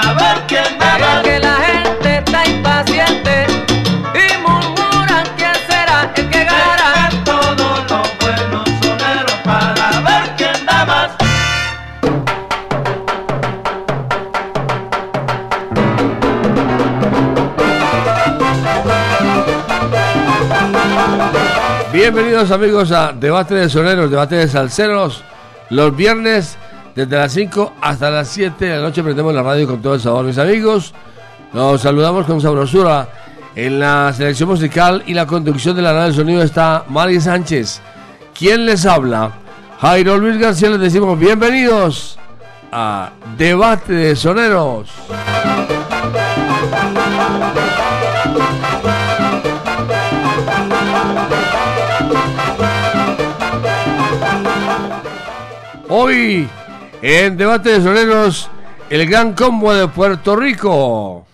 ver quién da más. que la gente está impaciente y murmuran quién será el que ganará. Vengan todos los buenos soneros para ver quién da más. Bienvenidos amigos a Debate de Soneros, Debate de Salseros. Los viernes desde las 5 hasta las 7 de la noche prendemos la radio con todo el sabor. Mis amigos, nos saludamos con sabrosura. En la selección musical y la conducción de la nave del sonido está Mari Sánchez. ¿Quién les habla? Jairo Luis García les decimos bienvenidos a Debate de Soneros. Hoy, en Debate de Soneros, el gran combo de Puerto Rico.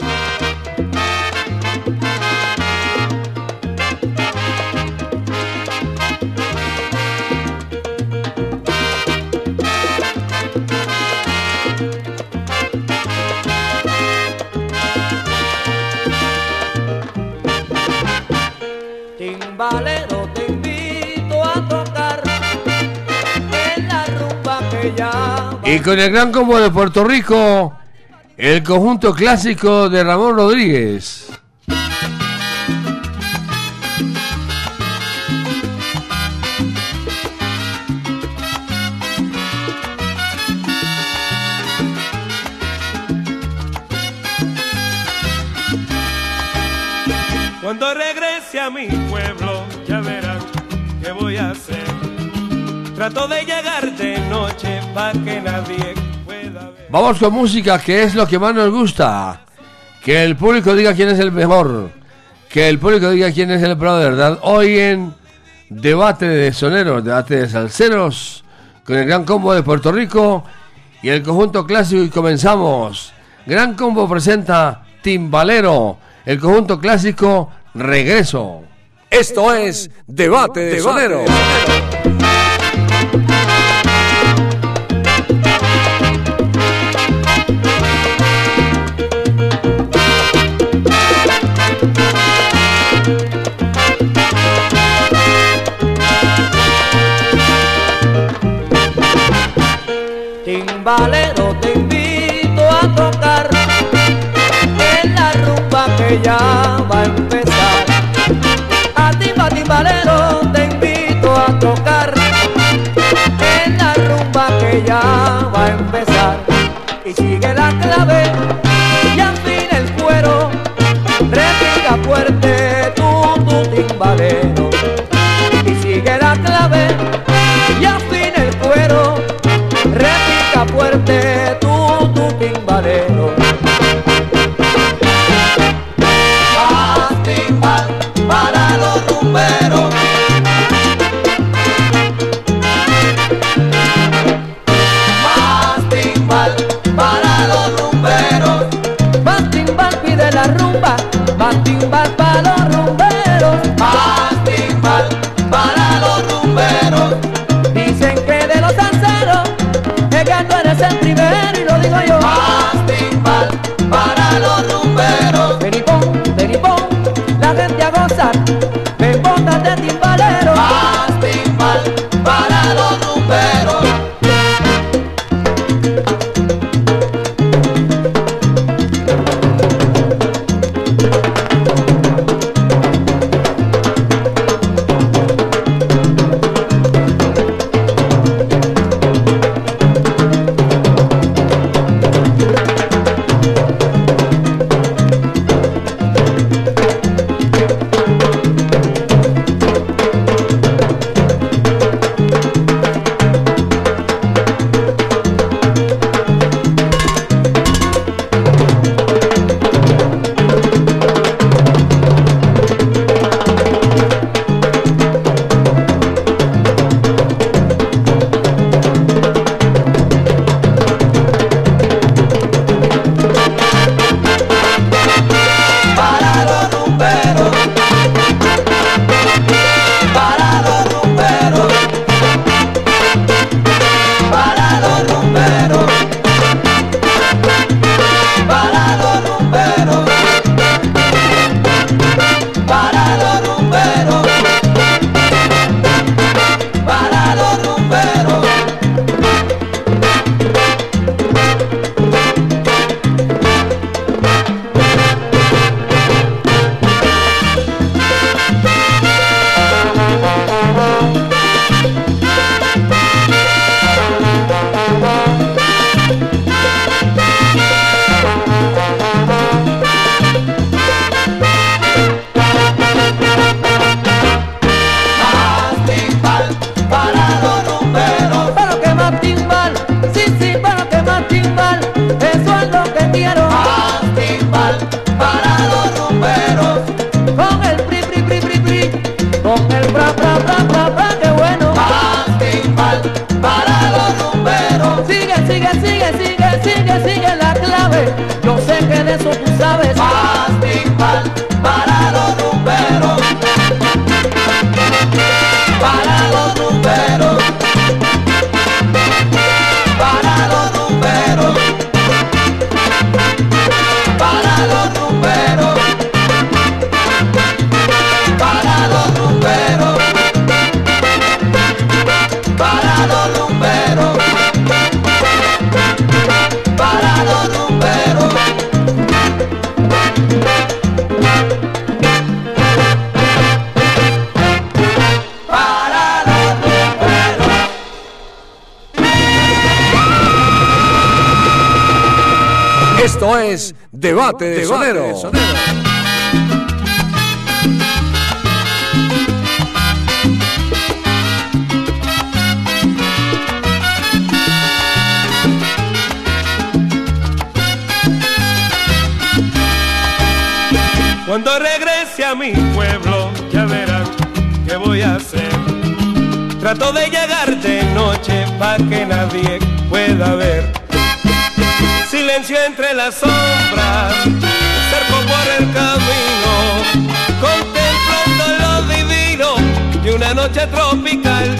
Timbalero, te invito a tocar en la rumba que ya. Y con el gran combo de Puerto Rico, el conjunto clásico de Ramón Rodríguez. Cuando regrese a mi pueblo, ya verán qué voy a hacer. Trato de llegar de noche para que nadie pueda ver. Vamos con música, que es lo que más nos gusta. Que el público diga quién es el mejor. Que el público diga quién es el pro de verdad. Hoy en Debate de Soneros, Debate de Salseros, con el Gran Combo de Puerto Rico y el conjunto clásico. Y comenzamos. Gran Combo presenta Timbalero, el conjunto clásico Regreso. Esto es Debate de Soneros. Timbalero, te invito a tocar en la rumba que ya va a empezar. A timba, timbalero, te invito a tocar en la rumba que ya va a empezar. Y sigue la clave Debate de Sonero. Cuando regrese a mi pueblo, ya verán qué voy a hacer. Trato de llegar de noche para que nadie pueda ver. Silencio entre las sombras, cerco por el camino, contemplando lo divino de una noche tropical.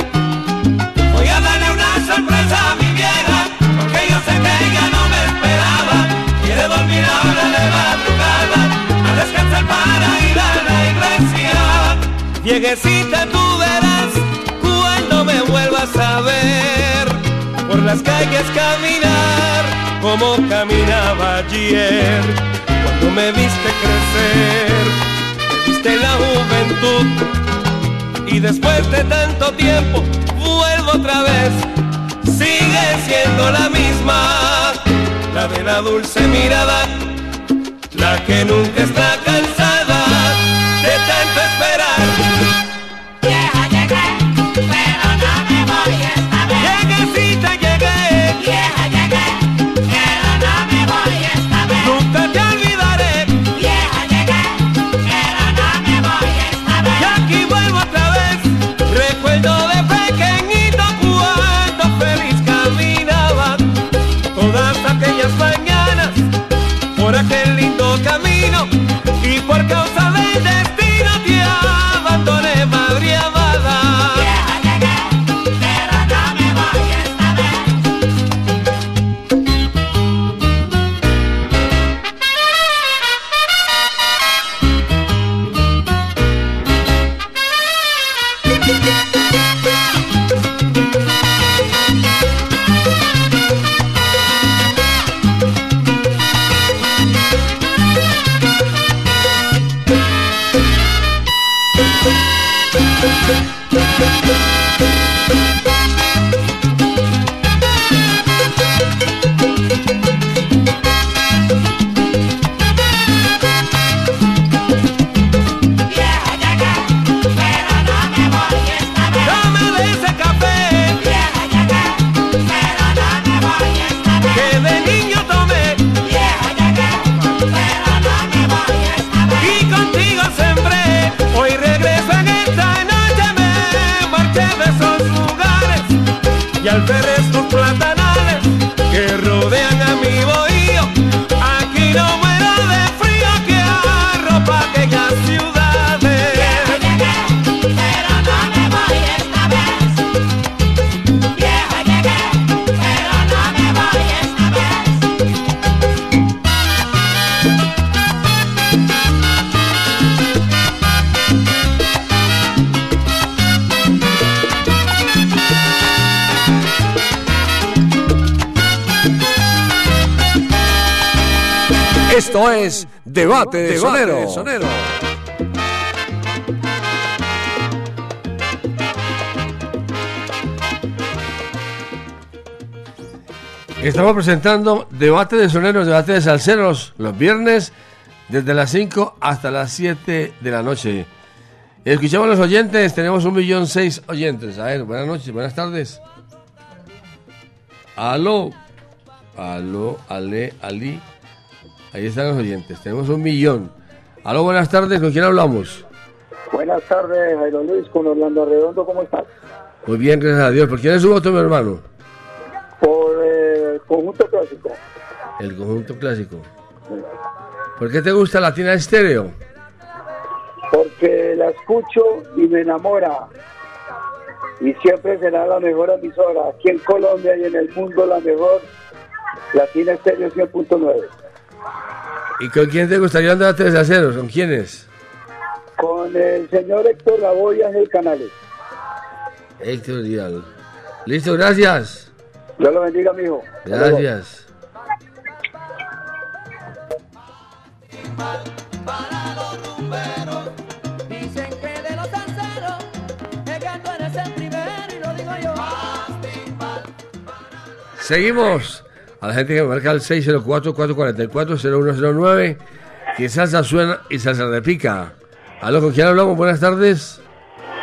Voy a darle una sorpresa a mi vieja, porque yo sé que ella no me esperaba. Quiere dormir ahora de madrugada, a descansar para ir a la iglesia. Vieguecita, tú verás cuando me vuelvas a ver por las calles caminar como caminaba ayer. Cuando me viste crecer, me viste la juventud. Y después de tanto tiempo vuelvo otra vez, sigue siendo la misma, la de la dulce mirada, la que nunca está cansada Debate de Sonero. Estamos presentando debate de soneros, debate de salseros, los viernes desde las 5 hasta las 7 de la noche. Escuchamos a los oyentes, tenemos un millón seis oyentes. A ver, buenas noches, buenas tardes. Aló, aló, ale, ali. Ahí están los oyentes, tenemos un millón. Aló, buenas tardes, ¿con quién hablamos? Buenas tardes, Jairo Luis, con Orlando Redondo, ¿cómo estás? Muy bien, gracias a Dios. ¿Por quién es su voto, mi hermano? Por eh, Conjunto Clásico. El conjunto clásico. ¿Por qué te gusta Latina Estéreo? Porque la escucho y me enamora. Y siempre será la mejor emisora. Aquí en Colombia y en el mundo la mejor. Latina Estéreo 100.9. ¿Y con quién te gustaría andar a tres aceros? ¿Con quiénes? Con el señor Héctor Lavoy y Ángel Canales. Héctor Dial. Listo, gracias. Dios lo bendiga, mijo. Gracias. Dicen que de los salseros es que tú eres el primero y lo digo yo. Seguimos a la gente que marca el 604-444-0109, que salsa suena y salsa repica. Aló, ¿con quién hablamos? Buenas tardes.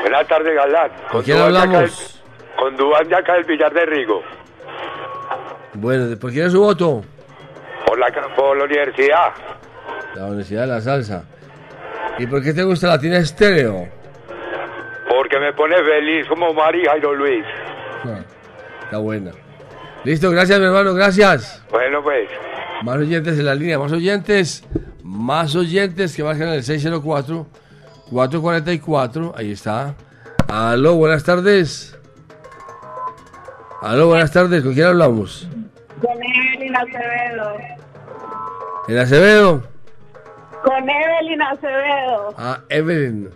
Buenas tardes, Galán. ¿Con quién Duván hablamos? Con Dubán de acá del Villar de Rigo. Bueno, ¿por quién es su voto? Por la, por la universidad. La Universidad de la Salsa. ¿Y por qué te gusta Latina Estéreo? Porque me pone feliz como Mari y Jairo Luis. Ah, Está buena. Listo, gracias mi hermano, gracias. Bueno, pues. Más oyentes en la línea, más oyentes, más oyentes que marcan el 604 444, ahí está. Aló, buenas tardes. Aló, buenas tardes, ¿con quién hablamos? Con Evelyn Acevedo. ¿En Acevedo? Con Evelyn Acevedo. Ah, Evelyn.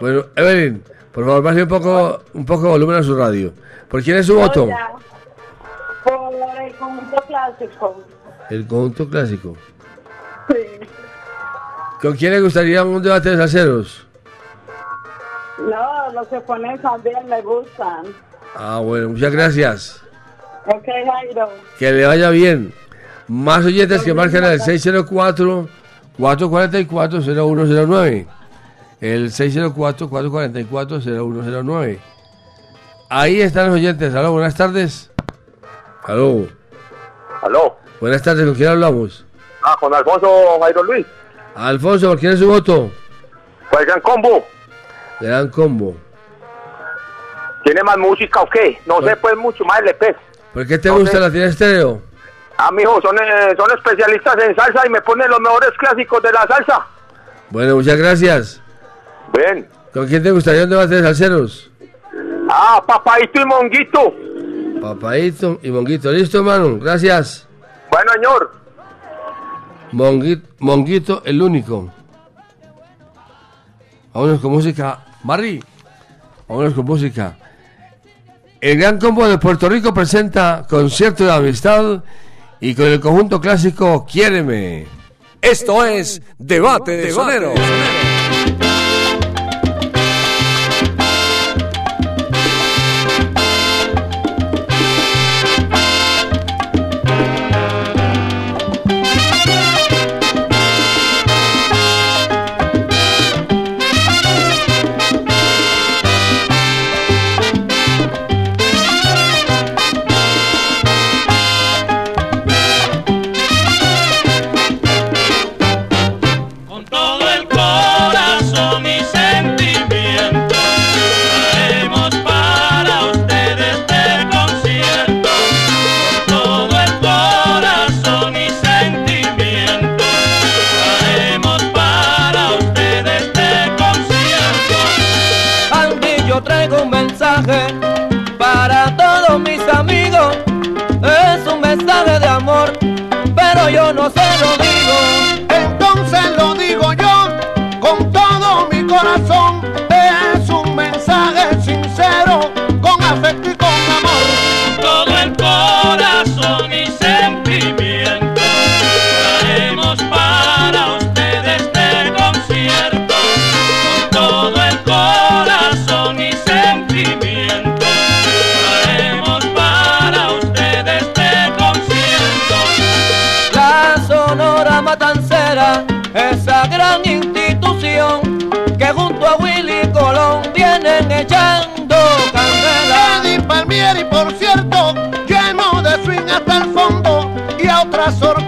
Bueno, Evelyn, por favor, baje un poco, un poco de volumen a su radio. ¿Por quién es su voto? Hola. Conjunto clásico. El conjunto clásico. Sí. ¿Con quién le gustaría un debate de salseros? No, los que ponen también me gustan. Ah, bueno, muchas gracias. Ok, Jairo. Que le vaya bien. Más oyentes que marcan el 604-444-0109. El 604-444-0109. Ahí están los oyentes. Aló, buenas tardes. Aló. Aló. Buenas tardes, ¿con quién hablamos? Ah, con Alfonso Jairo Luis. Alfonso, ¿por quién es su voto? Pues gran combo. Gran combo. ¿Tiene más música o qué? No sé, pues mucho más LP. ¿Por qué te No gusta sé. la tiene estéreo? Ah, mijo, son, eh, son especialistas en salsa y me ponen los mejores clásicos de la salsa. Bueno, muchas gracias. Ven. ¿Con quién te gustaría un debate de salseros? Ah, papaito y monguito. Papaito y Monguito. ¿Listo, hermano? Gracias. Bueno, señor. Monguito, Monguito el único. Vámonos con música. Barry, vámonos con música. El Gran Combo de Puerto Rico presenta concierto de amistad y con el conjunto clásico Quiéreme. Esto es Debate de Soneros. Y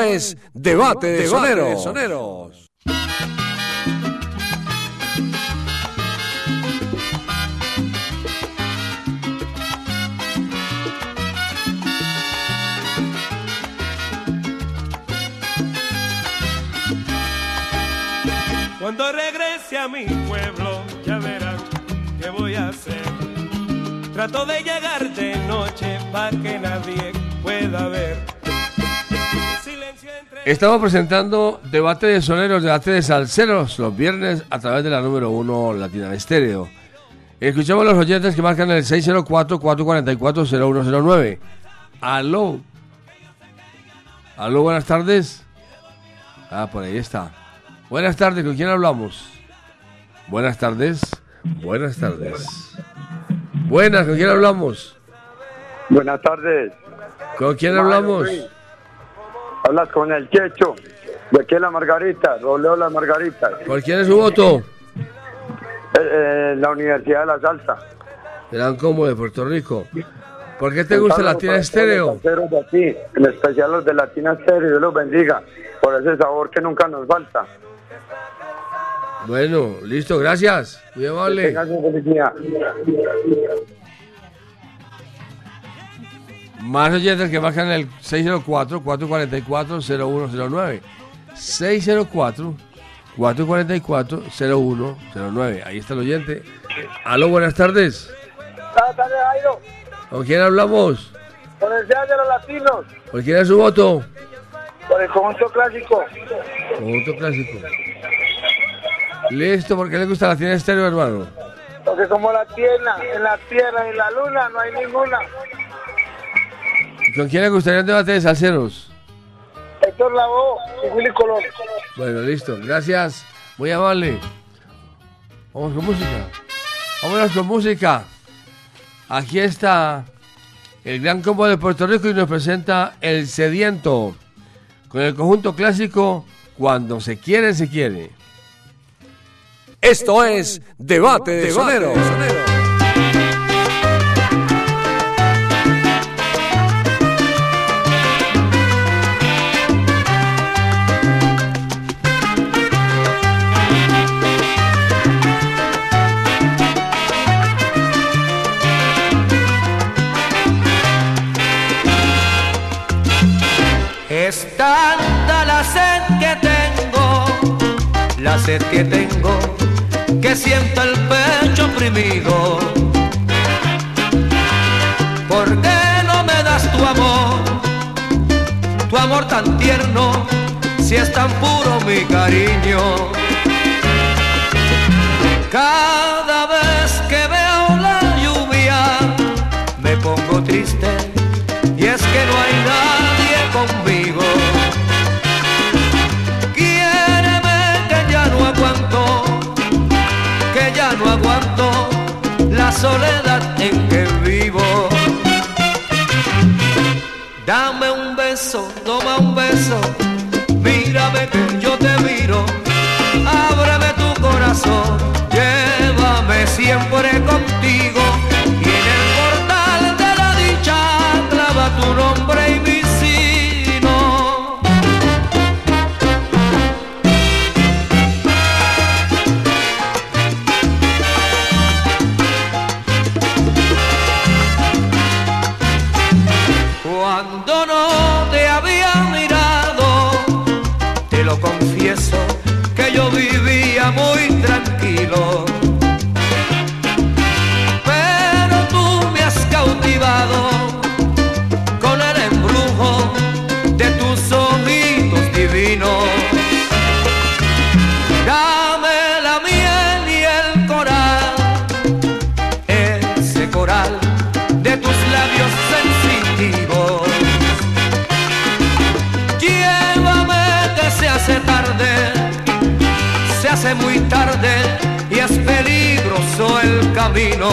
Esto es Debate de Soneros. Cuando regrese a mi pueblo, ya verán qué voy a hacer. Trato de llegar de noche para que nadie Estamos presentando debate de soneros, debate de salseros los viernes a través de la número 1 Latina Estéreo. Escuchamos a los oyentes que marcan el 604-444-0109. Aló. Aló, buenas tardes. Ah, por ahí está. Buenas tardes, ¿con quién hablamos? Buenas tardes. Buenas tardes. Buenas, ¿con quién hablamos? Buenas tardes. ¿Con quién hablamos? Hablas con el Checho, de aquí la Margarita, Roleo Las Margaritas, ¿Por quién es su voto? eh, eh, la Universidad de la Salsa. Serán como de Puerto Rico. ¿Por qué te gusta Latina Estéreo? Estéreo? de aquí, en especial los de Latina Estéreo, Dios los bendiga, por ese sabor que nunca nos falta. Bueno, listo, gracias. Muy amable. Más oyentes que marcan el 604-444-0109. 604-444-0109. Ahí está el oyente. Aló, buenas tardes. Buenas tardes, Jairo. ¿Con quién hablamos? Por el de los Latinos, ¿Por quién es su voto? por el conjunto clásico. Conjunto clásico. Listo, ¿por qué le gusta la tienda estéreo, hermano? Porque como la tierra, en la tierra y la luna no hay ninguna. ¿Con quién le gustaría un debate de salseros? Héctor Lavoe y Willy Colón. Bueno, listo. Gracias. Muy amable. Vamos con música. Vámonos con música. Aquí está el Gran Combo de Puerto Rico y nos presenta El Sediento con el conjunto clásico Cuando se quiere, se quiere. Esto es Debate de Soneros. Que tengo, que siento el pecho oprimido. ¿Por qué no me das tu amor? Tu amor tan tierno, si es tan puro mi cariño. Cada vez que veo la lluvia, me pongo triste y es que no hay soledad en que vivo. Dame un beso, toma un beso, mírame que yo te miro, ábreme tu corazón, llévame siempre contigo camino.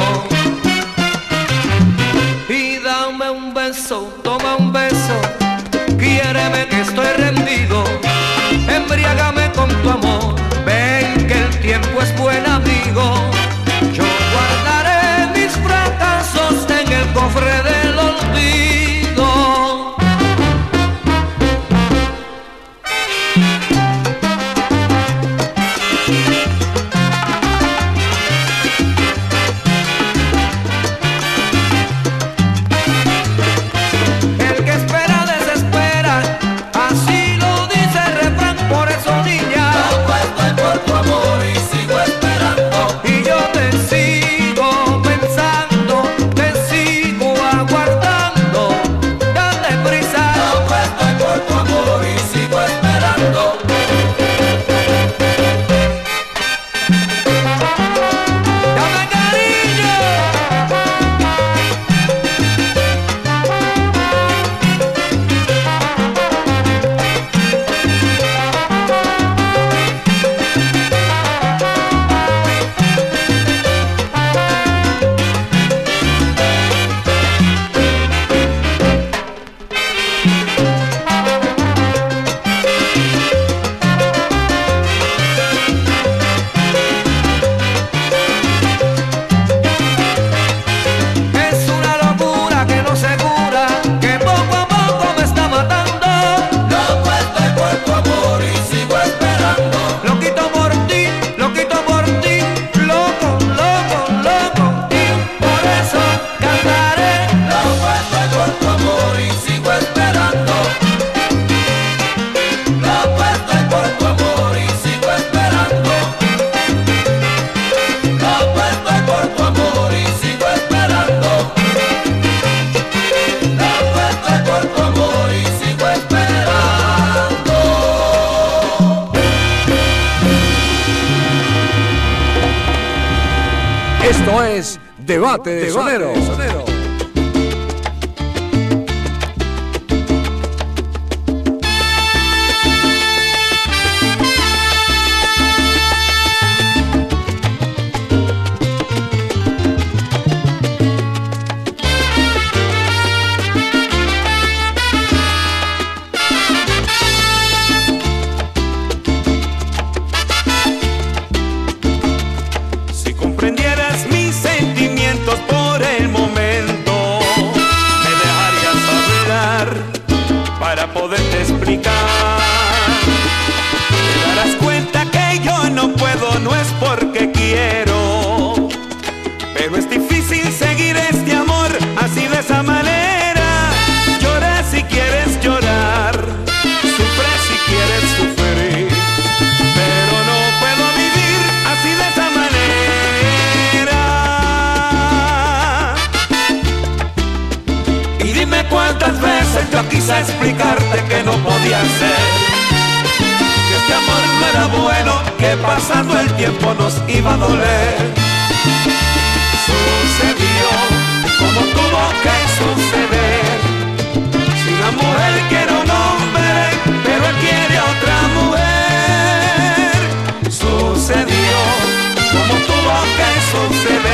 Y dame un beso, toma un beso, quiéreme que estoy rendido, embriágame con tu amor, ven que el tiempo es buen amigo. Yo guardaré mis fracasos en el cofre del complicar. a explicarte que no podía ser. Que este amor no era bueno, que pasando el tiempo nos iba a doler. Sucedió como tuvo que suceder. Si una mujer quiere un hombre, pero él quiere a otra mujer. Sucedió como tuvo que suceder.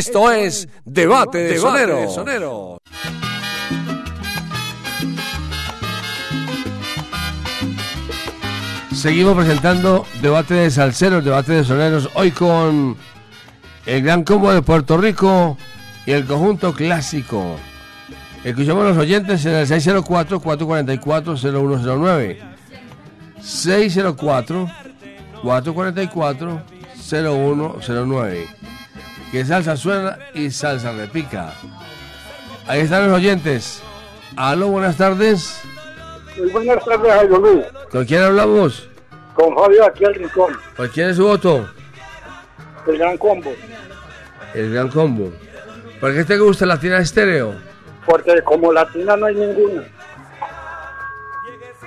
Esto es Debate de Sonero. Seguimos presentando Debate de Salceros, Debate de Soneros, hoy con el Gran Combo de Puerto Rico y el conjunto clásico. Escuchamos a los oyentes en el 604-444-0109. 604-444-0109 que salsa suena y salsa repica. Ahí están los oyentes. Aló, buenas tardes. Muy buenas tardes, Jairo Luis. ¿Con quién hablamos? Con Fabio aquí al rincón. ¿Por quién es su voto? El Gran Combo. El Gran Combo. ¿Por qué te gusta Latina Estéreo? Porque como Latina no hay ninguna.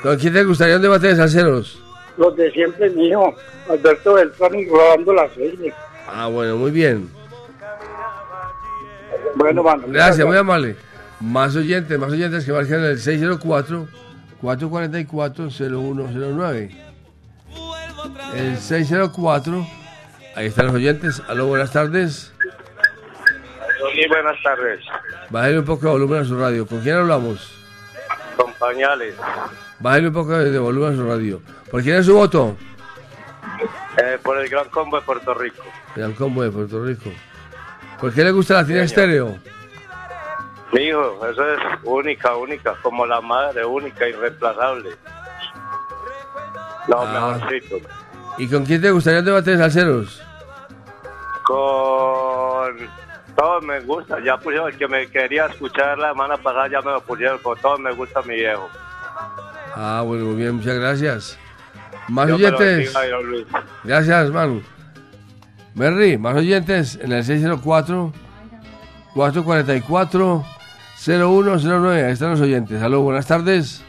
¿Con quién te gustaría un debate de salseros? Los de siempre, mi hijo. Alberto Beltrán y Rodando las Seis. Ah, bueno, muy bien. Bueno, mano. Gracias, muy amable. Más oyentes, más oyentes que marcan el 604-444-0109. El 604, ahí están los oyentes. Aló, buenas tardes. Sí, buenas tardes. Bájale un poco de volumen a su radio. ¿Con quién hablamos? Con pañales. Bájale un poco de volumen a su radio. ¿Por quién es su voto? Eh, por el gran combo de Puerto Rico. El combo de Puerto Rico. ¿Por qué le gusta la Latina Estéreo? Mi hijo, eso es única, única, como la madre, única, irreemplazable. Lo Ah. mejorcito. ¿Y con quién te gustaría un debate de salseros? Con todos me gusta. Ya pusieron el que me quería escuchar la semana pasada, ya me lo pusieron. Con todos me gusta mi viejo. Ah, bueno, muy bien, muchas gracias. Más lo oyentes. bendiga. Gracias, Manu. Merry, más oyentes en el 604-444-0109. Ahí están los oyentes. Aló, buenas tardes.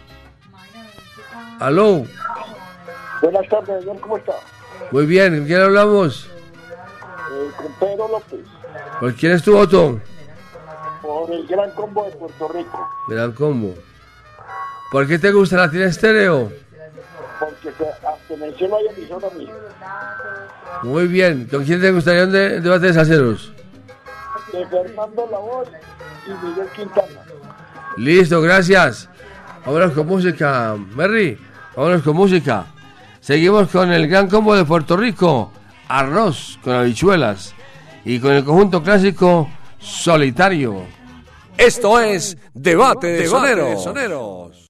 Aló, Buenas tardes. ¿Cómo está? muy bien, ¿con quién hablamos? Eh, con Pedro López. ¿Por quién es tu voto? Por el gran combo de Puerto Rico. Gran combo. ¿Por qué te gusta la Latina Estéreo? Porque se, hasta en el cielo hay emisora mía. Muy bien. ¿Con quién te gustaría un de- debate de salseros? De Fernando Labor y Miguel Quintana. Listo, gracias. Vámonos con música, Merry. Vámonos con música. Seguimos con el gran combo de Puerto Rico, arroz con habichuelas y con el conjunto clásico solitario. Esto es Debate de Soneros. Esto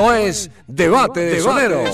Esto es Debate de Sonero.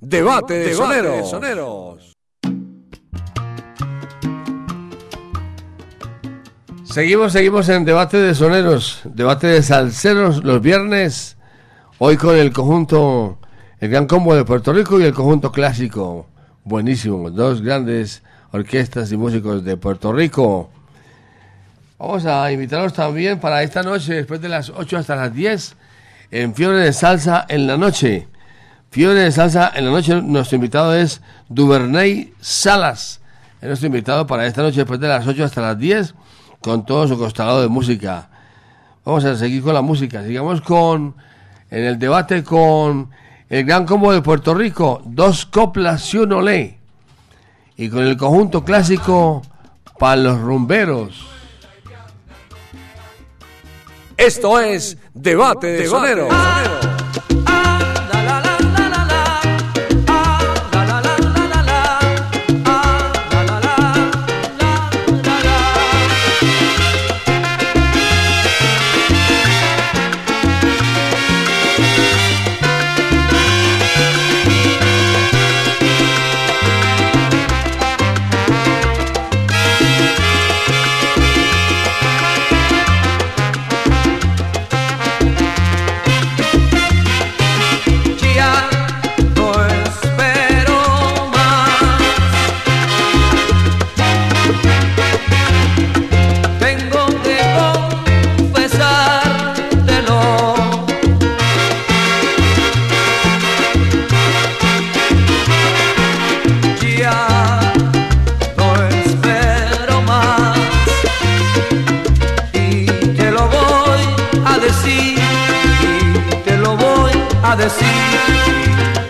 Debate de, soneros. Seguimos, seguimos en Debate de Soneros, Debate de salseros los viernes, hoy con el conjunto, el Gran Combo de Puerto Rico y el conjunto clásico. Buenísimo, dos grandes orquestas y músicos de Puerto Rico. Vamos a invitarlos también para esta noche, después de las 8 hasta las 10, en Fiebre de Salsa en la noche. Fiebre de salsa en la noche. Nuestro invitado es Duvernay Salas. Es nuestro invitado para esta noche después de las 8 hasta las 10 con todo su costalado de música. Vamos a seguir con la música. Sigamos con en el debate con el Gran Combo de Puerto Rico, dos coplas y un olé. Y con el conjunto clásico para los rumberos. Esto es Debate de Sonero.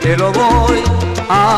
te lo voy a ah,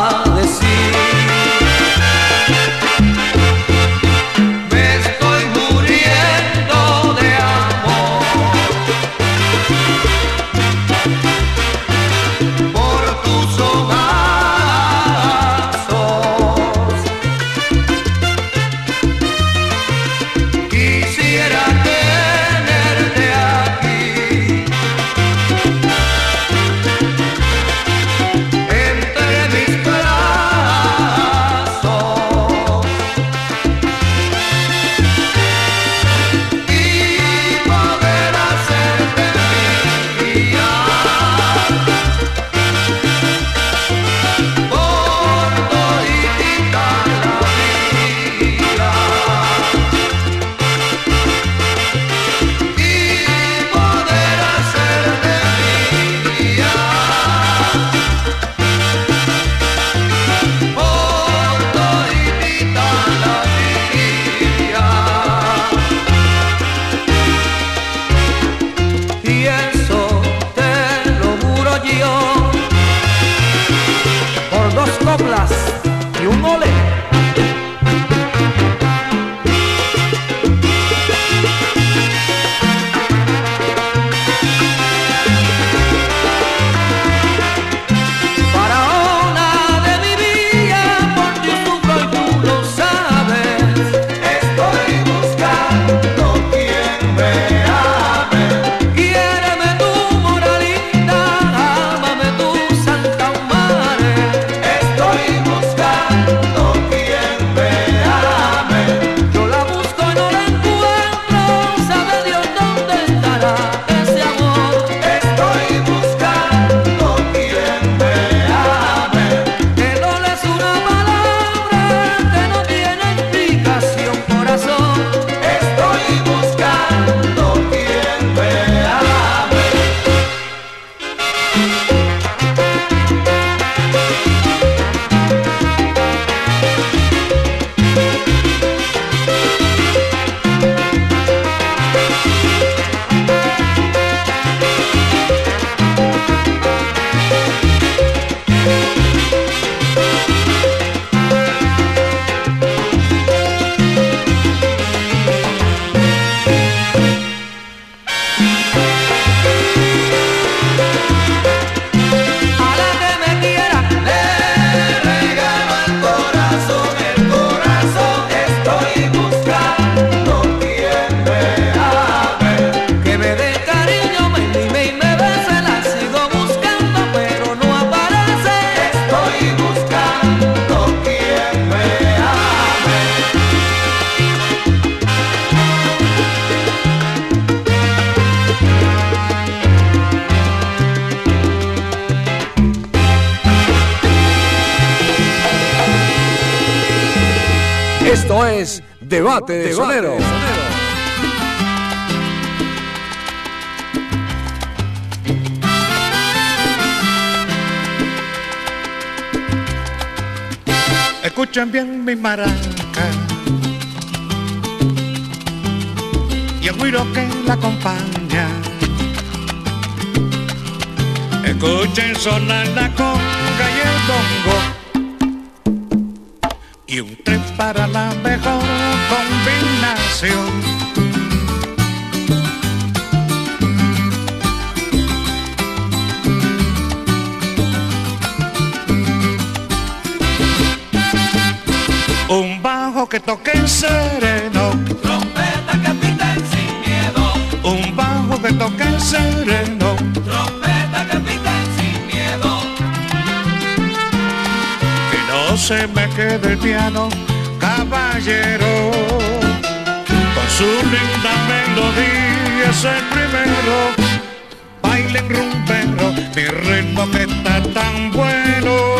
Esto es Debate de Sonero. Escuchen bien mi maraca y el güiro que la acompaña. Escuchen sonar la conga y el bongo y un tren para la mejor combinación. Un bajo que toque sereno. Trompeta que pita sin miedo. Un bajo que toque sereno. Trompeta que pita sin miedo. Que no se me quede el piano caballero, con su linda melodía es el primero, bailen rumbero, mi ritmo que está tan bueno.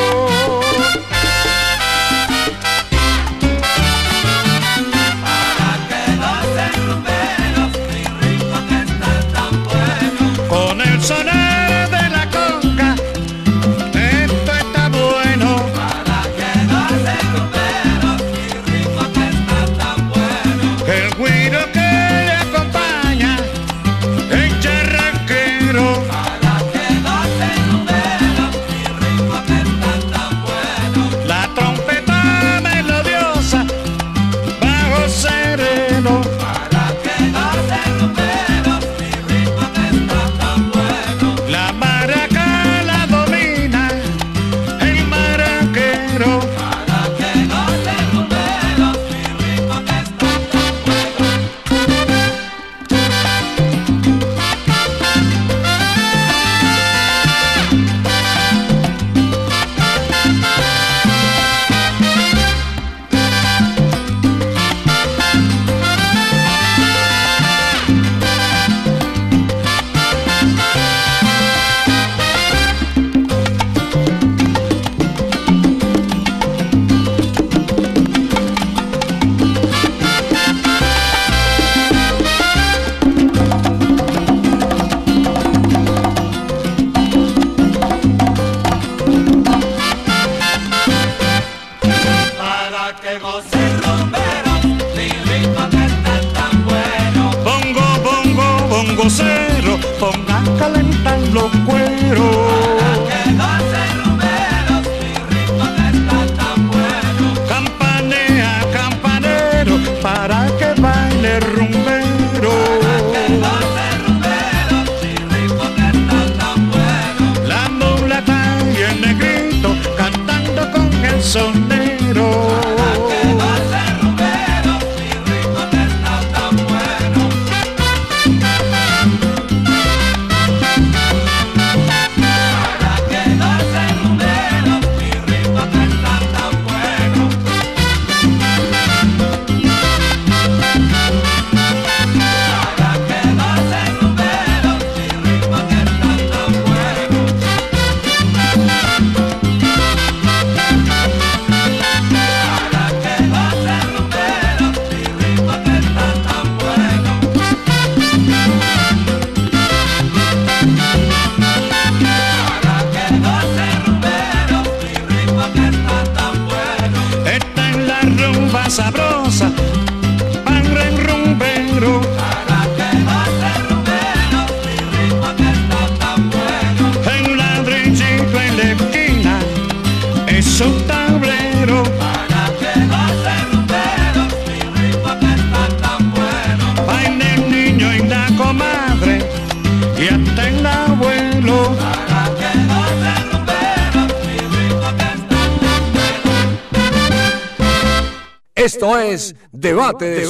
Debate de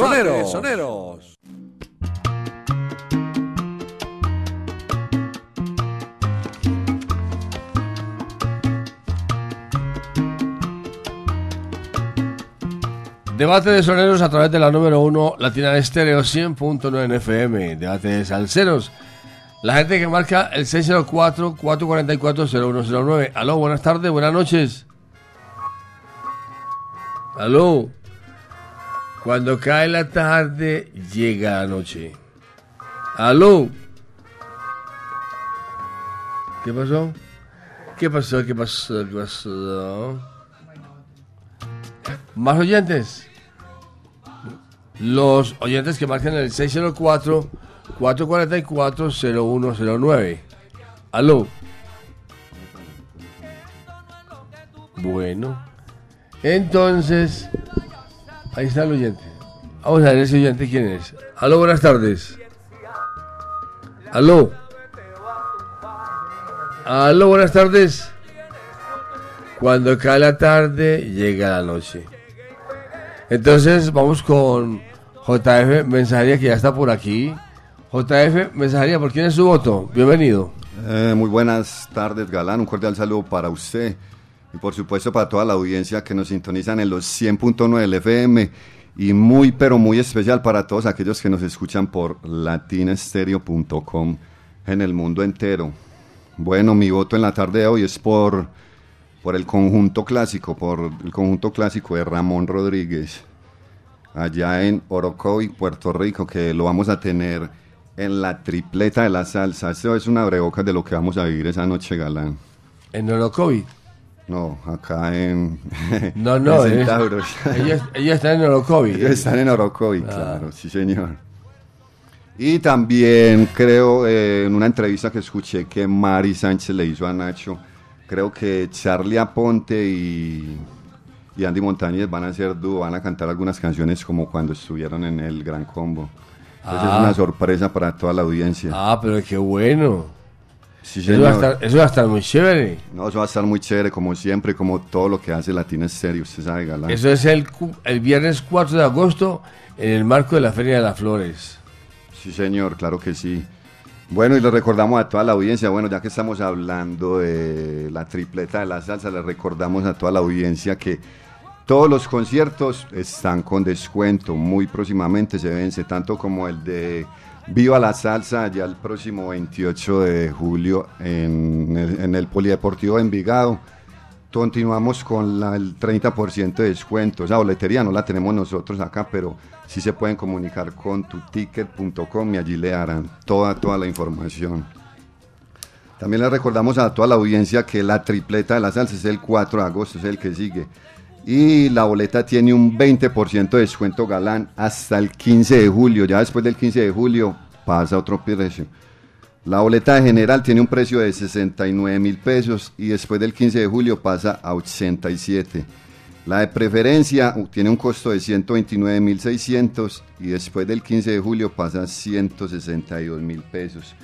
Soneros. Debate de soneros a través de la número 1 Latina Estéreo 100.9 en FM. Debate de salseros. La gente que marca el 604-444-0109. Aló, buenas tardes, buenas noches. Aló. Cuando cae la tarde, llega la noche. Aló. ¿Qué pasó? ¿Qué pasó? ¿Qué pasó? ¿Qué pasó? ¿Más oyentes? Los oyentes que marcan el 604-444-0109. Aló. Bueno. Entonces, ahí está el oyente. Vamos a ver ese oyente quién es. Aló, buenas tardes. Aló. Aló, buenas tardes. Cuando cae la tarde, llega la noche. Entonces, vamos con JF Mensajería, que ya está por aquí. JF Mensajería, ¿por quién es su voto? Bienvenido. Eh, muy buenas tardes, Galán. Un cordial saludo para usted y por supuesto para toda la audiencia que nos sintonizan en los 100.9 del FM y muy pero muy especial para todos aquellos que nos escuchan por latinestereo.com en el mundo entero. Bueno, mi voto en la tarde de hoy es por, por el conjunto clásico, por el conjunto clásico de Ramón Rodríguez, allá en Orocovi, Puerto Rico, que lo vamos a tener en la tripleta de la salsa. Esto es una breboca de lo que vamos a vivir esa noche, Galán. En Orocovi. No, acá en. No, no, en es- Centauros. ella, ella está en Orocovi. Ellos están en Orocovi, Ah. claro, sí, señor. Y también creo, eh, en una entrevista que escuché que Mari Sánchez le hizo a Nacho, creo que Charlie Aponte y, y Andy Montañez van a hacer dúo, van a cantar algunas canciones como cuando estuvieron en el Gran Combo. Entonces Ah. es una sorpresa para toda la audiencia. Ah, pero qué bueno. Sí, Eso va, a estar, eso va a estar muy chévere. No, eso va a estar muy chévere, como siempre, como todo lo que hace Latina Serio, usted sabe, Galán. Eso es el, el viernes 4 de agosto en el marco de la Feria de las Flores. Sí, señor, claro que sí. Bueno, y le recordamos a toda la audiencia, bueno, ya que estamos hablando de la tripleta de la salsa, le recordamos a toda la audiencia que todos los conciertos están con descuento. Muy próximamente se vence, tanto como el de Viva la Salsa, ya el próximo 28 de julio en el, en el Polideportivo de Envigado. Continuamos con el 30% de descuento. Esa boletería no la tenemos nosotros acá, pero sí se pueden comunicar con tuticket.com y allí le darán toda, toda la información. También le recordamos a toda la audiencia que la tripleta de la salsa es el 4 de agosto, es el que sigue. Y la boleta tiene un 20% de descuento galán hasta el 15 de julio. Ya después del 15 de julio pasa otro precio. La boleta de general tiene un precio de 69 mil pesos y después del 15 de julio pasa a 87. La de preferencia uh, tiene un costo de 129 mil 600 y después del 15 de julio pasa a 162 mil pesos.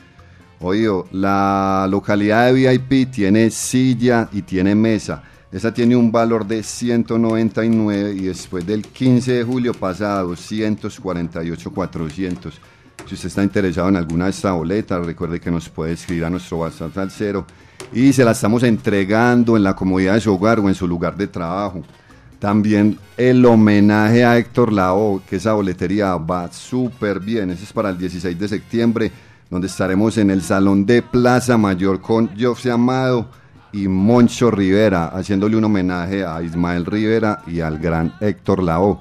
Oído, la localidad de VIP tiene silla y tiene mesa. Esa tiene un valor de 199 y después del 15 de julio pasa a 248 400. Si usted está interesado en alguna de estas boletas, recuerde que nos puede escribir a nuestro WhatsApp al cero y se la estamos entregando en la comodidad de su hogar o en su lugar de trabajo. También el homenaje a Héctor Lao, que esa boletería va súper bien. Ese es para el 16 de septiembre, donde estaremos en el Salón de Plaza Mayor con José Amado y Moncho Rivera, haciéndole un homenaje a Ismael Rivera y al gran Héctor Lao.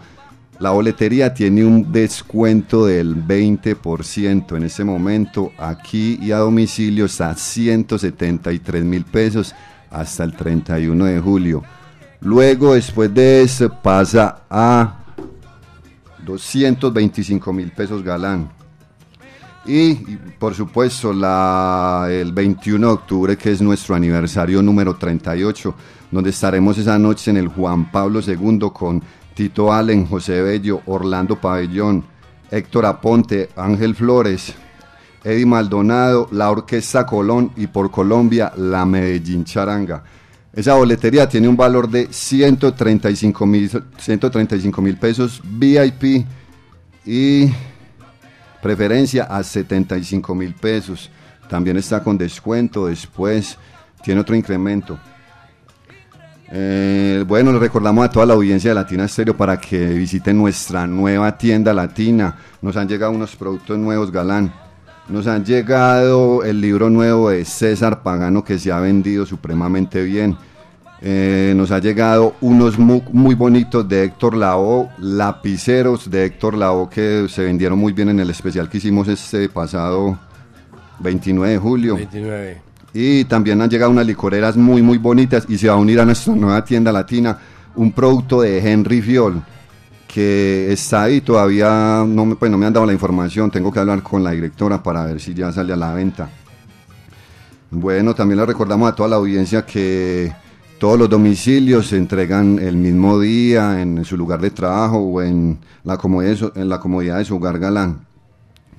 La boletería tiene un descuento del 20% en este momento. Aquí y a domicilio está a 173 mil pesos hasta el 31 de julio. Luego, después de eso, pasa a 225 mil pesos galán. Y, por supuesto, el 21 de octubre, que es nuestro aniversario número 38, donde estaremos esa noche en el Juan Pablo II con Tito Allen, José Bello, Orlando Pabellón, Héctor Aponte, Ángel Flores, Eddie Maldonado, la Orquesta Colón y por Colombia la Medellín Charanga. Esa boletería tiene un valor de 135 mil 135 mil pesos VIP y preferencia a 75 mil pesos. También está con descuento después, tiene otro incremento. Eh, bueno, le recordamos a toda la audiencia de Latina Estéreo para que visiten nuestra nueva tienda latina. Nos han llegado unos productos nuevos, Galán. Nos han llegado el libro nuevo de César Pagano que se ha vendido supremamente bien. Eh, nos ha llegado unos mu- muy, bonitos de Héctor Lao, lapiceros de Héctor Lao que se vendieron muy bien en el especial que hicimos este pasado 29 de julio. 29. Y también han llegado unas licoreras muy, muy bonitas y se va a unir a nuestra nueva tienda latina un producto de Henry Fiol que está ahí, todavía no me, pues no me han dado la información, tengo que hablar con la directora para ver si ya sale a la venta. Bueno, también le recordamos a toda la audiencia que todos los domicilios se entregan el mismo día en su lugar de trabajo o en la comodidad de su, en la comodidad de su hogar galán.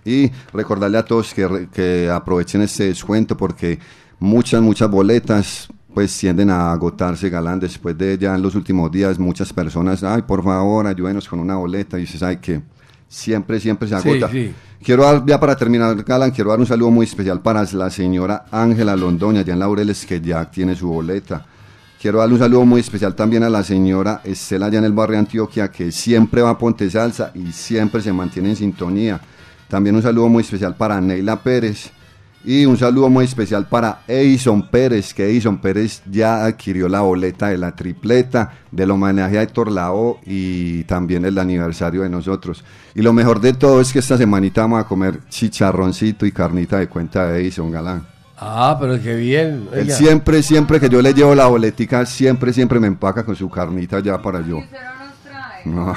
Y recordarle a todos que, aprovechen este descuento porque muchas, muchas boletas pues tienden a agotarse galán después de ya en los últimos días muchas personas, ay por favor ayúdenos con una boleta y se sabe que siempre, siempre se Sí, agota. sí. Quiero dar, ya para terminar, Galán, quiero dar un saludo muy especial para la señora Ángela Londoña, allá en Laureles, que ya tiene su boleta. Quiero darle un saludo muy especial también a la señora Estela, allá en el barrio Antioquia, que siempre va a Ponte Salsa y siempre se mantiene en sintonía. También un saludo muy especial para Neila Pérez. Y un saludo muy especial para Edison Pérez, que Edison Pérez ya adquirió la boleta de la tripleta del homenaje a Héctor Lao y también el aniversario de nosotros. Y lo mejor de todo es que esta semanita vamos a comer chicharroncito y carnita de cuenta de Edison Galán. Ah, pero qué bien. Él siempre, siempre que yo le llevo la boletica, siempre, siempre me empaca con su carnita ya para yo. No.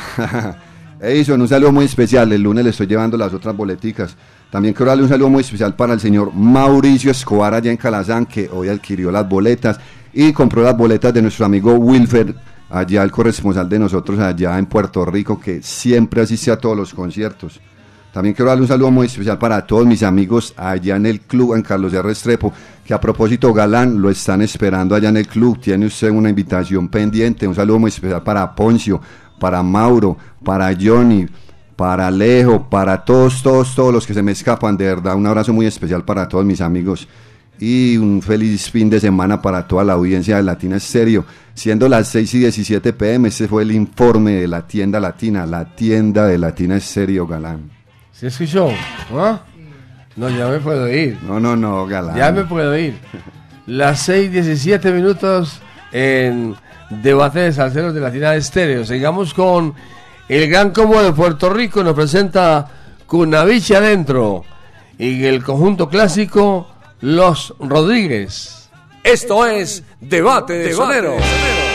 Edison, un saludo muy especial. El lunes le estoy llevando las otras boleticas. También quiero darle un saludo muy especial para el señor Mauricio Escobar allá en Calazán, que hoy adquirió las boletas y compró las boletas de nuestro amigo Wilfer, allá el corresponsal de nosotros allá en Puerto Rico, que siempre asiste a todos los conciertos. También quiero darle un saludo muy especial para todos mis amigos allá en el club, en Carlos de Restrepo, que a propósito, Galán, lo están esperando allá en el club. Tiene usted una invitación pendiente. Un saludo muy especial para Poncio, para Mauro, para Johnny, para Alejo, para todos, todos, todos los que se me escapan. De verdad, un abrazo muy especial para todos mis amigos. Y un feliz fin de semana para toda la audiencia de Latina Estéreo. Siendo las 6 y 17 pm, ese fue el informe de la tienda latina, la tienda de Latina Estéreo, Galán. ¿Se escuchó? ¿Ah? No, ya me puedo ir. No, no, no, Galán. Ya me puedo ir. Las 6, 17 minutos en Debate de Salceros de Latina Estéreo. Sigamos con el Gran Combo de Puerto Rico. Nos presenta Cunaviche adentro. Y el conjunto clásico, Los Rodríguez. Esto es Debate de Sonero. va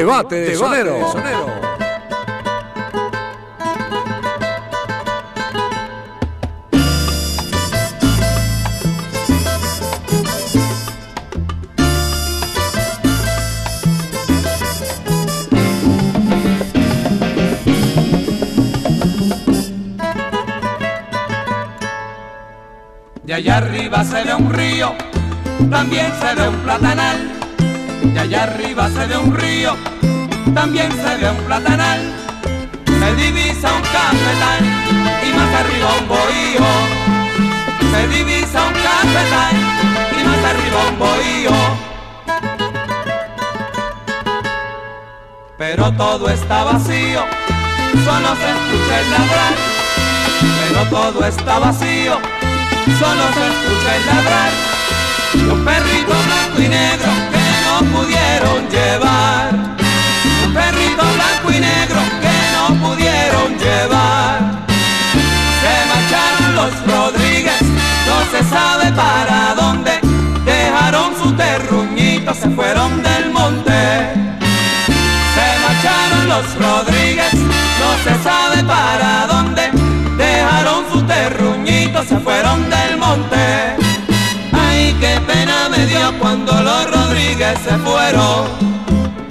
Debate de Sonero. De allá arriba se ve un río, también se ve un platanal. De allá arriba se ve un río, también se ve un platanal. Se divisa un cafetal y más arriba un bohío. Se divisa un cafetal y más arriba un bohío. Pero todo está vacío, solo se escucha el ladrar. Pero todo está vacío, solo se escucha el ladrar. Se fueron del monte. Se marcharon los Rodríguez, no se sabe para dónde. Dejaron su terruñito, se fueron del monte. Ay, qué pena me dio cuando los Rodríguez se fueron.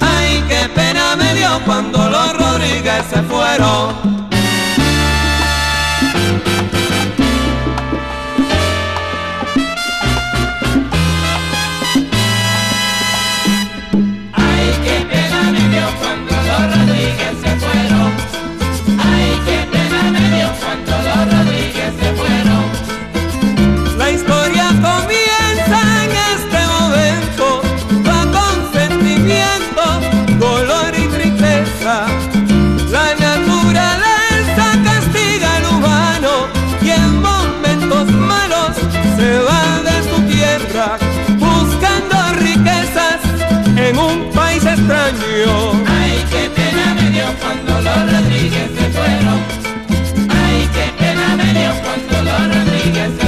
Ay, qué pena me dio cuando los Rodríguez se fueron. Cuando los Rodríguez se fueron. Ay, qué pena me dio cuando los Rodríguez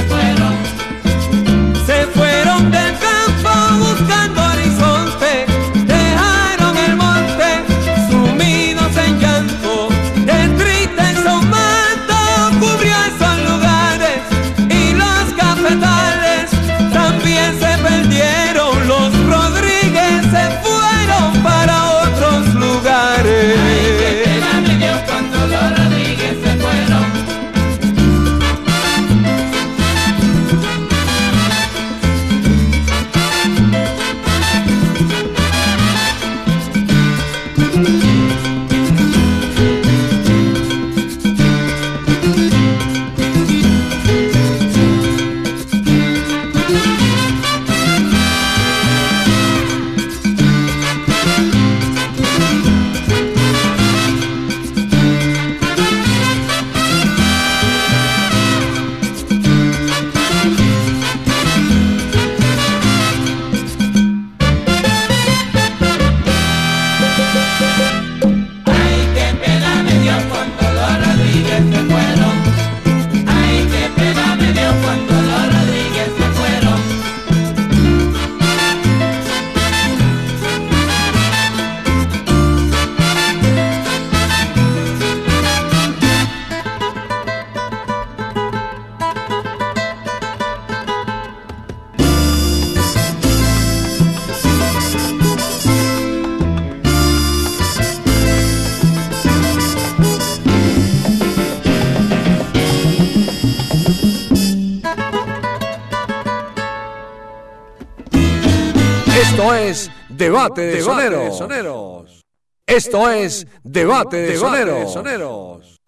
es Debate de Soneros. Esto es Debate de Soneros.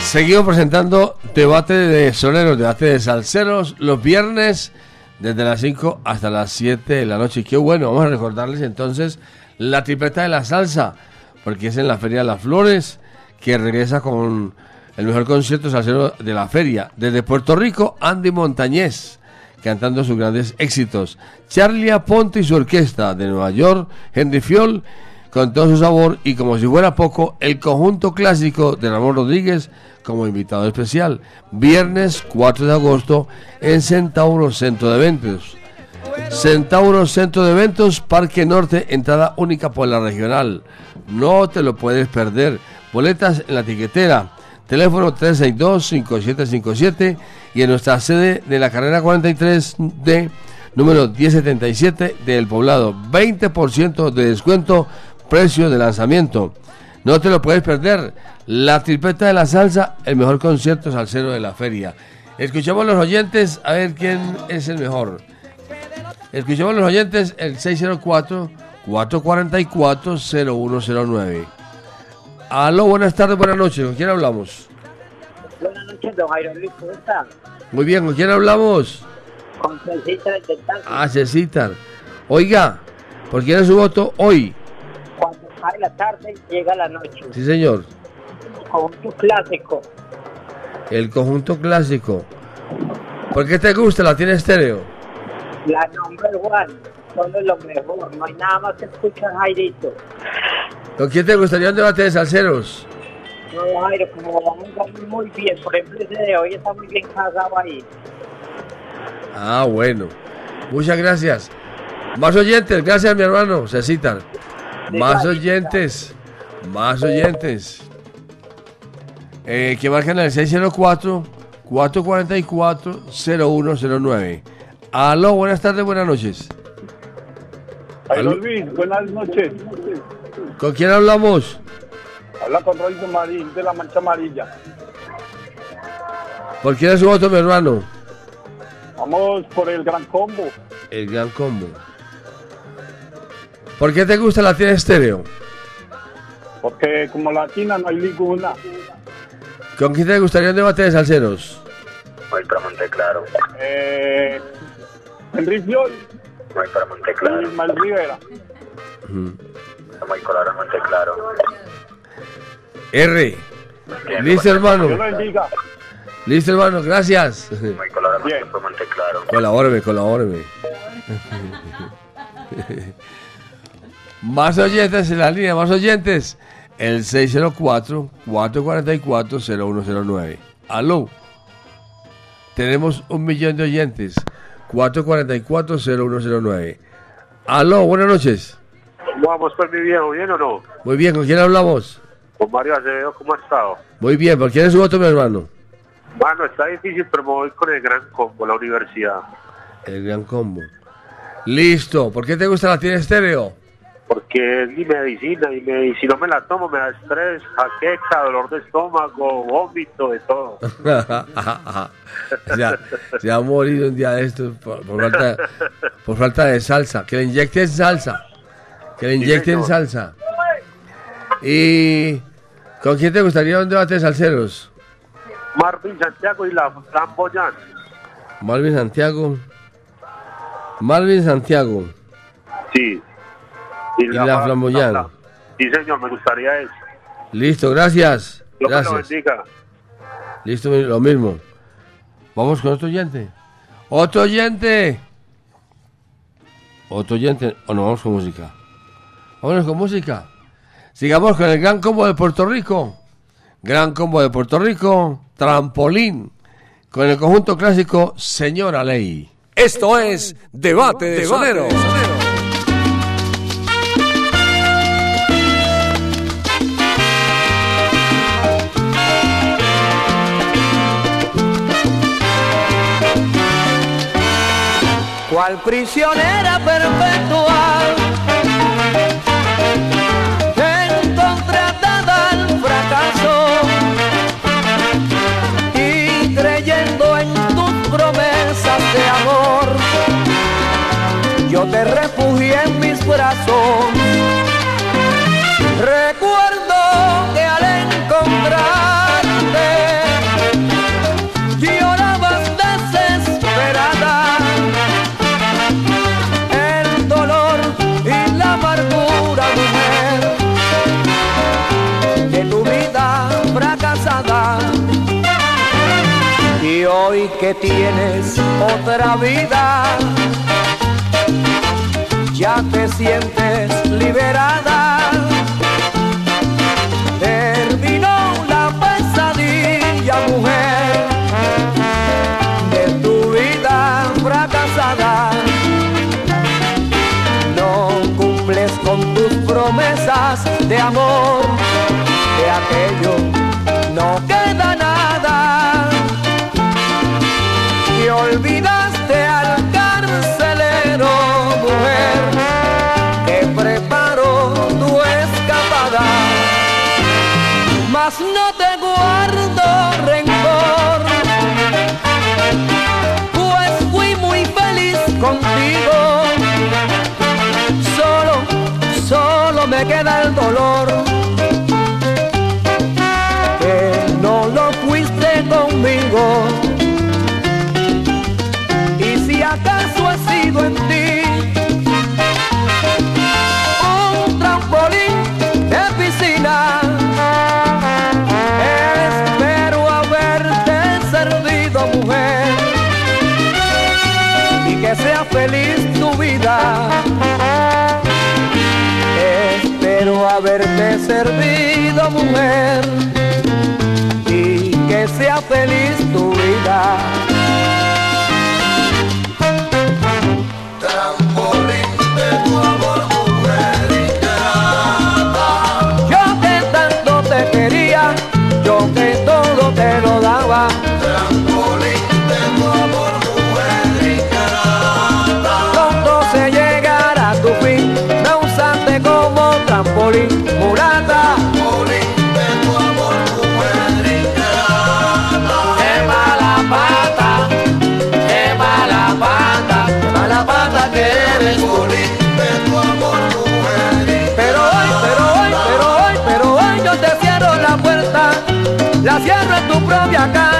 Seguimos presentando debate de soneros, debate de salseros, los viernes desde las 5 hasta las 7 de la noche. Y qué bueno, vamos a recordarles entonces la tripleta de la salsa, porque es en la Feria de las Flores que regresa con el mejor concierto salsero de la feria. Desde Puerto Rico, Andy Montañez cantando sus grandes éxitos. Charlie Aponte y su orquesta de Nueva York, Henry Fiol con todo su sabor y como si fuera poco, el conjunto clásico de Ramón Rodríguez como invitado especial. Viernes 4 de agosto en Centauro Centro de Eventos. Centauro Centro de Eventos, Parque Norte, entrada única por la regional. No te lo puedes perder. Boletas en la tiquetera. Teléfono 362-5757 y en nuestra sede de la carrera 43 de número 1077 del poblado. 20% de descuento, precio de lanzamiento. No te lo puedes perder. La tripleta de la salsa, el mejor concierto salsero de la feria. Escuchemos los oyentes a ver quién es el mejor. Escuchemos los oyentes el 604-444-0109. Aló, buenas tardes, buenas noches. ¿Con quién hablamos? Buenas noches, don Jairo Luis, ¿cómo está? Muy bien, ¿con quién hablamos? Con Cecita del Taxi. Ah, Cecitar. Oiga, ¿por quién es su voto hoy? Cuando cae la tarde, llega la noche. Sí, señor. Conjunto clásico. El conjunto clásico. ¿Por qué te gusta? ¿La tiene estéreo? La number one. Solo lo mejor. No hay nada más que escuchar, Jairito. ¿Con quién te gustaría un debate de salseros? No, Jairo, como vamos muy bien. Por ejemplo, ese de hoy está muy bien casado ahí. Ah, bueno. Muchas gracias. Más oyentes, gracias mi hermano, Cecitar. Más oyentes, más oyentes. eh, que marcan el 604-444-0109. Aló, buenas tardes, buenas noches. Jairo Luis, buenas noches. ¿Con quién hablamos? Habla con Royce Marín de la Mancha Amarilla. ¿Por quién es su voto, mi hermano? Vamos por el gran combo. El gran combo. ¿Por qué te gusta la tienda estéreo? Porque como latina no hay ninguna. ¿Con quién te gustaría un debate de salseros? Voy para Monteclaro. Eh, Henry Fiol Voy para Monteclaro. Ismael Rivera. Voy color a Monteclaro. R. Listo, hermano. Lo bendiga. Listo, hermano, gracias. Voy color a Monteclaro. Colabóreme, colabóreme. más oyentes en la línea, más oyentes. El 604-444-0109. Aló. Tenemos un millón de oyentes. 444-0109. Aló, buenas noches. Vamos pues mi viejo, ¿bien o no? Muy bien, ¿con quién hablamos? Con Mario Acevedo, ¿cómo ha estado? Muy bien, ¿por quién es su voto, mi hermano? Bueno, está difícil, pero me voy con el gran combo, la universidad. El gran combo. Listo, ¿por qué te gusta la tienda estéreo? Porque es mi medicina y, me- si no me la tomo me da estrés, jaqueca, dolor de estómago, vómito, de todo. se, ha, morido un día de estos por, por falta, por falta de salsa. Que le inyecten salsa. Que le inyecten salsa. ¿Y con quién te gustaría un debate de salseros? Marvin Santiago y la Flamboyán. Malvin Santiago. Malvin Santiago. Sí. Y la Flamboyán. Sí, señor, me gustaría eso. Listo, gracias. Dios me lo Gracias. bendiga. Listo, lo mismo. Vamos con otro oyente. Otro oyente. Otro oyente. O no, vamos con música. Vámonos con música. Sigamos con el Gran Combo de Puerto Rico. Gran Combo de Puerto Rico. Trampolín. Con el conjunto clásico Señora Ley. Esto es Debate de Sonero. Cual prisionera perpetua. Encontrada al fracaso y creyendo en tus promesas de amor yo te refugié en mis brazos. Recuerdo que al encontrarte hoy que tienes otra vida, ya te sientes liberada. Terminó la pesadilla, mujer, de tu vida fracasada. No cumples con tus promesas de amor, queda el dolor que no lo fuiste conmigo. Y si acaso he sido en ti un trampolín de piscina, espero haberte servido, mujer, y que sea feliz tu vida. Haberte servido, mujer, y que sea feliz tu vida. la cierra en tu propia casa.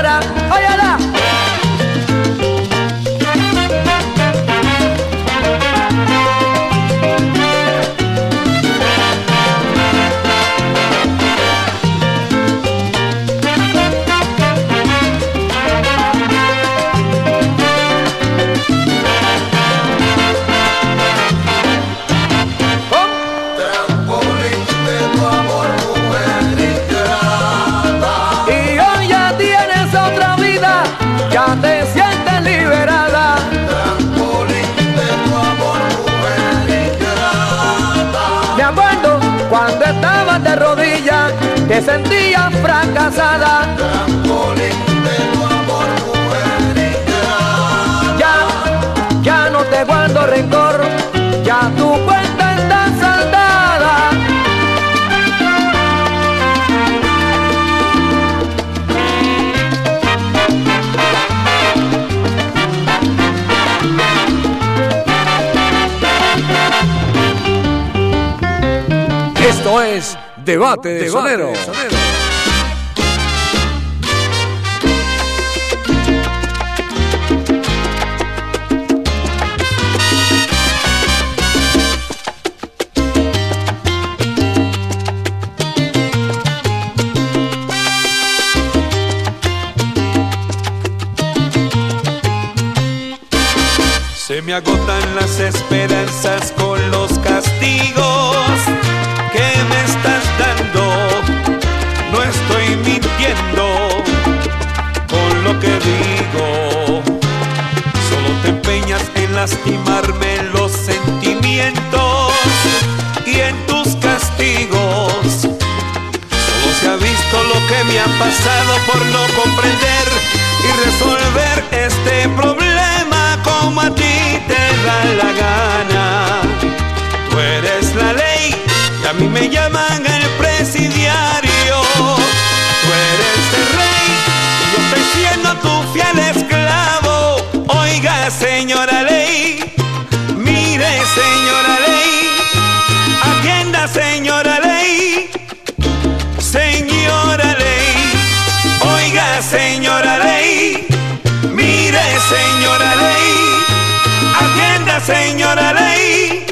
Te sentías fracasada. Ya, ya no te guardo rencor, Debate de Sonero. Se me agotan las esperanzas con los castigos lastimarme los sentimientos y en tus castigos. Solo se ha visto lo que me ha pasado por no comprender y resolver este problema como a ti te da la gana. Tú eres la ley y a mí me llaman el presidiario. Tú eres el rey y yo estoy siendo tu fiel esclavo. Oiga, señora señora ley. Señora ley, oiga señora ley, mire señora ley, atienda señora ley,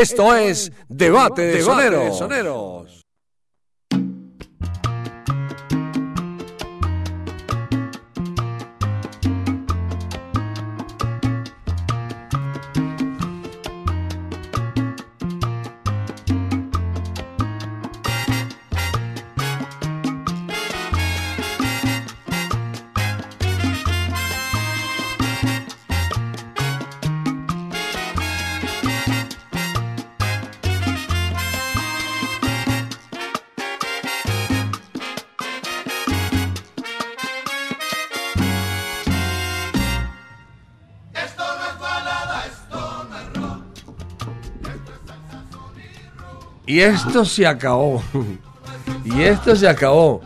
Esto es Debate de Soneros. Esto se acabó. y esto se acabó.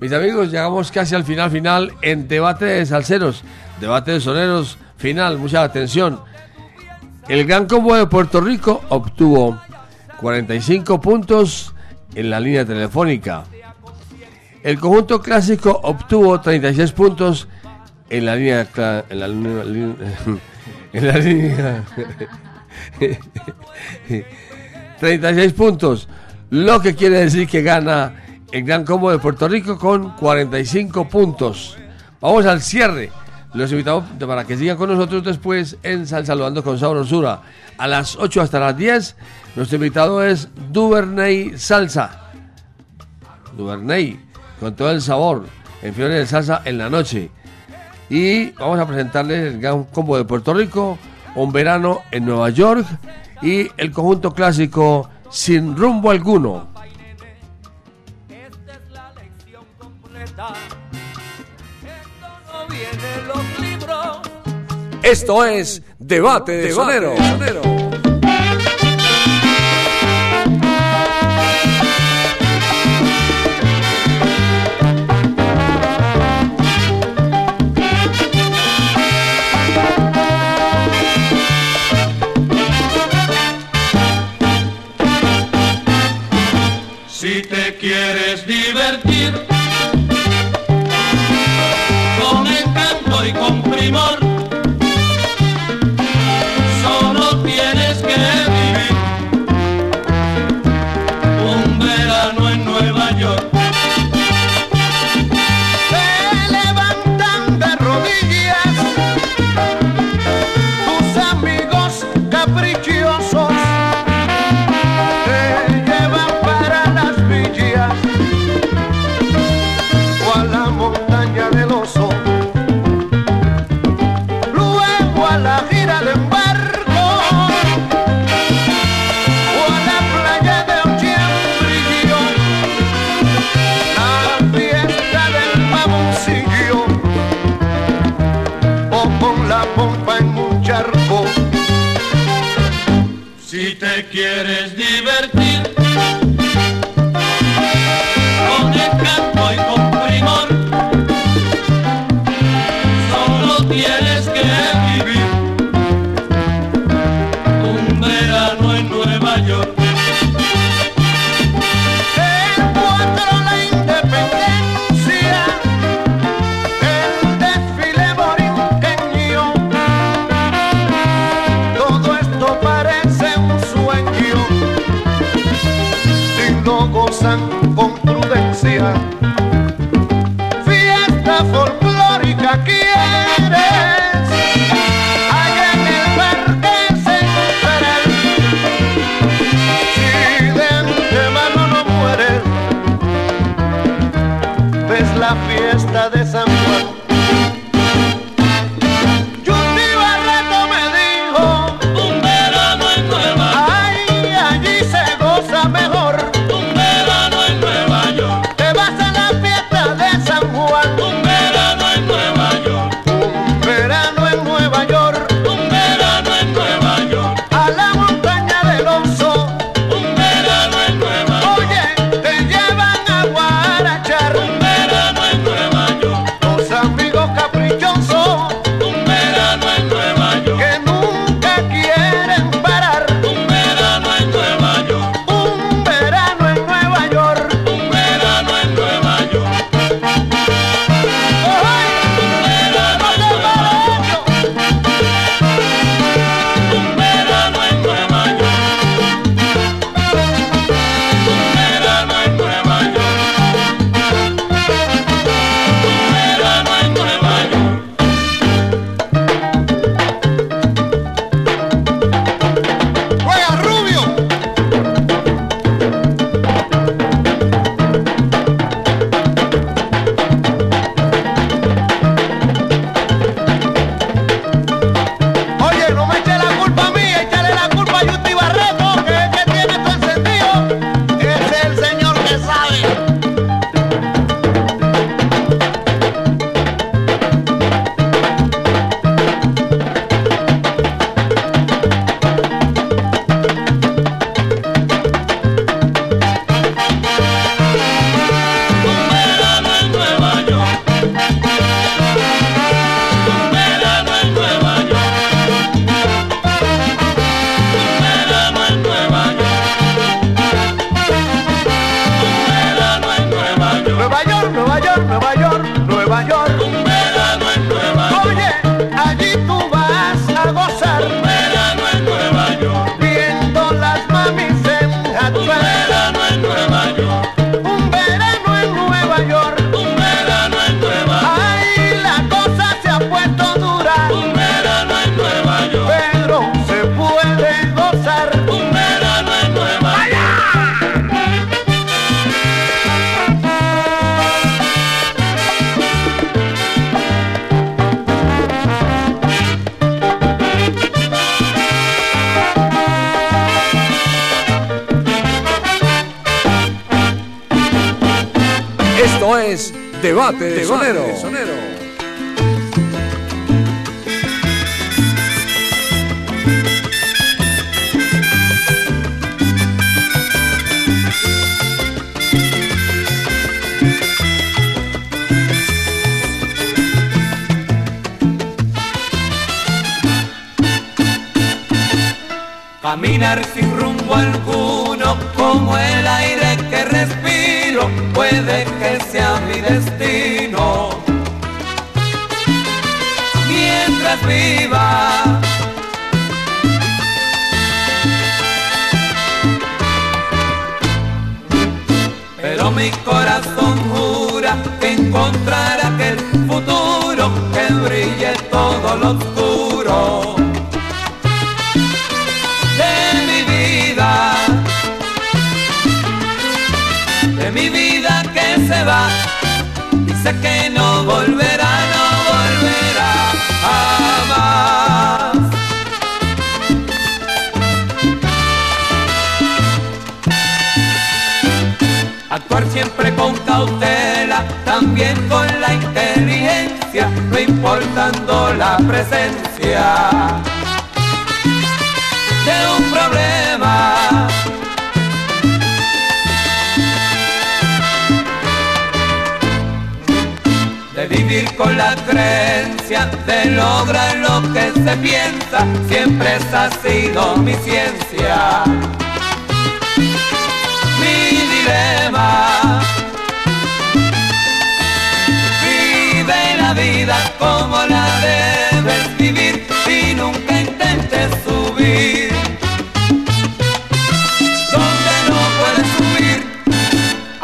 Mis amigos, llegamos casi al final final en debate de salseros, debate de soneros final. Mucha atención. El Gran Combo de Puerto Rico obtuvo 45 puntos en la línea telefónica. El conjunto clásico obtuvo 36 puntos en la línea en la, línea- en la línea 36 puntos, lo que quiere decir que gana el Gran Combo de Puerto Rico con 45 puntos. Vamos al cierre. Los invitamos para que sigan con nosotros después en Sal Saludando con Sabrosura. A las 8 hasta las 10, nuestro invitado es Duvernay Salsa. Duvernay, con todo el sabor, en Fiore de Salsa en la noche. Y vamos a presentarles el Gran Combo de Puerto Rico, un verano en Nueva York y el conjunto clásico Sin Rumbo Alguno. no vienen los libros. Esto es Debate de Soneros. Si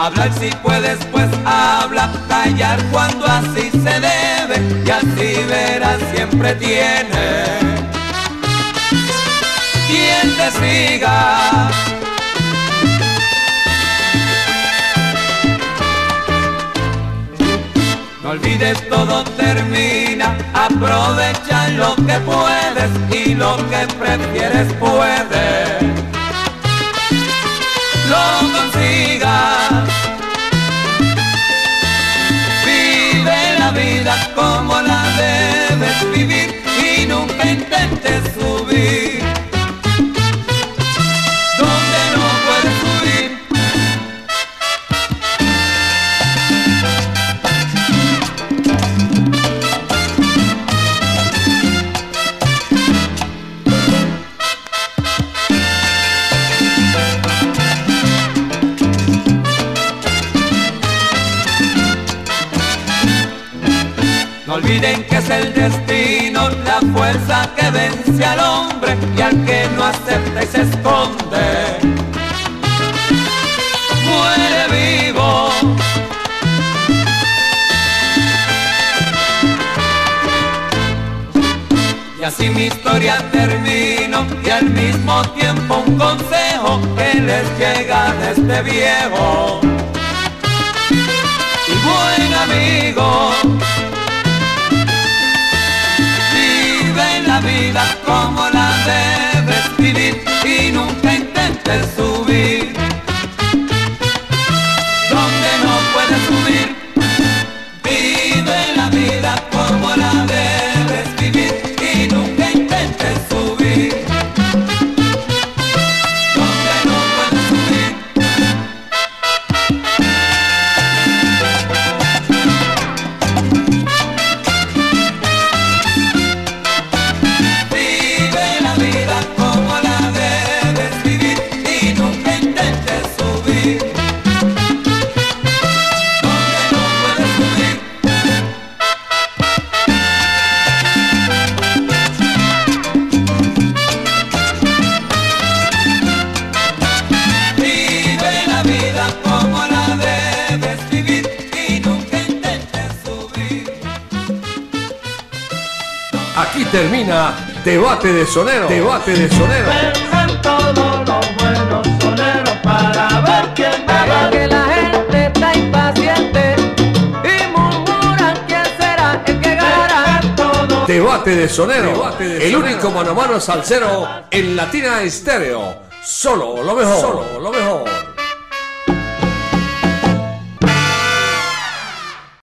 hablar si puedes, pues habla, callar cuando así se debe y así verás siempre tiene quien te siga. No olvides todo termina, aprovecha lo que puedes y lo que prefieres puedes. Lo consigas. Vive la vida como la debes vivir y nunca intentes subir. Es el destino, la fuerza que vence al hombre y al que no acepta y se esconde. Muere vivo. Y así mi historia termino y al mismo tiempo un consejo que les llega de este viejo y buen amigo. Vida como la debes vivir y nunca intentes subir. Termina Debate de Sonero. Debate de Sonero. Vengan todos los buenos soneros para ver quién va que la gente está impaciente y murmuran quién será el que ganará. Debate de Sonero. el único mano a mano salsero en Latina Estéreo. Solo lo mejor. Solo lo mejor.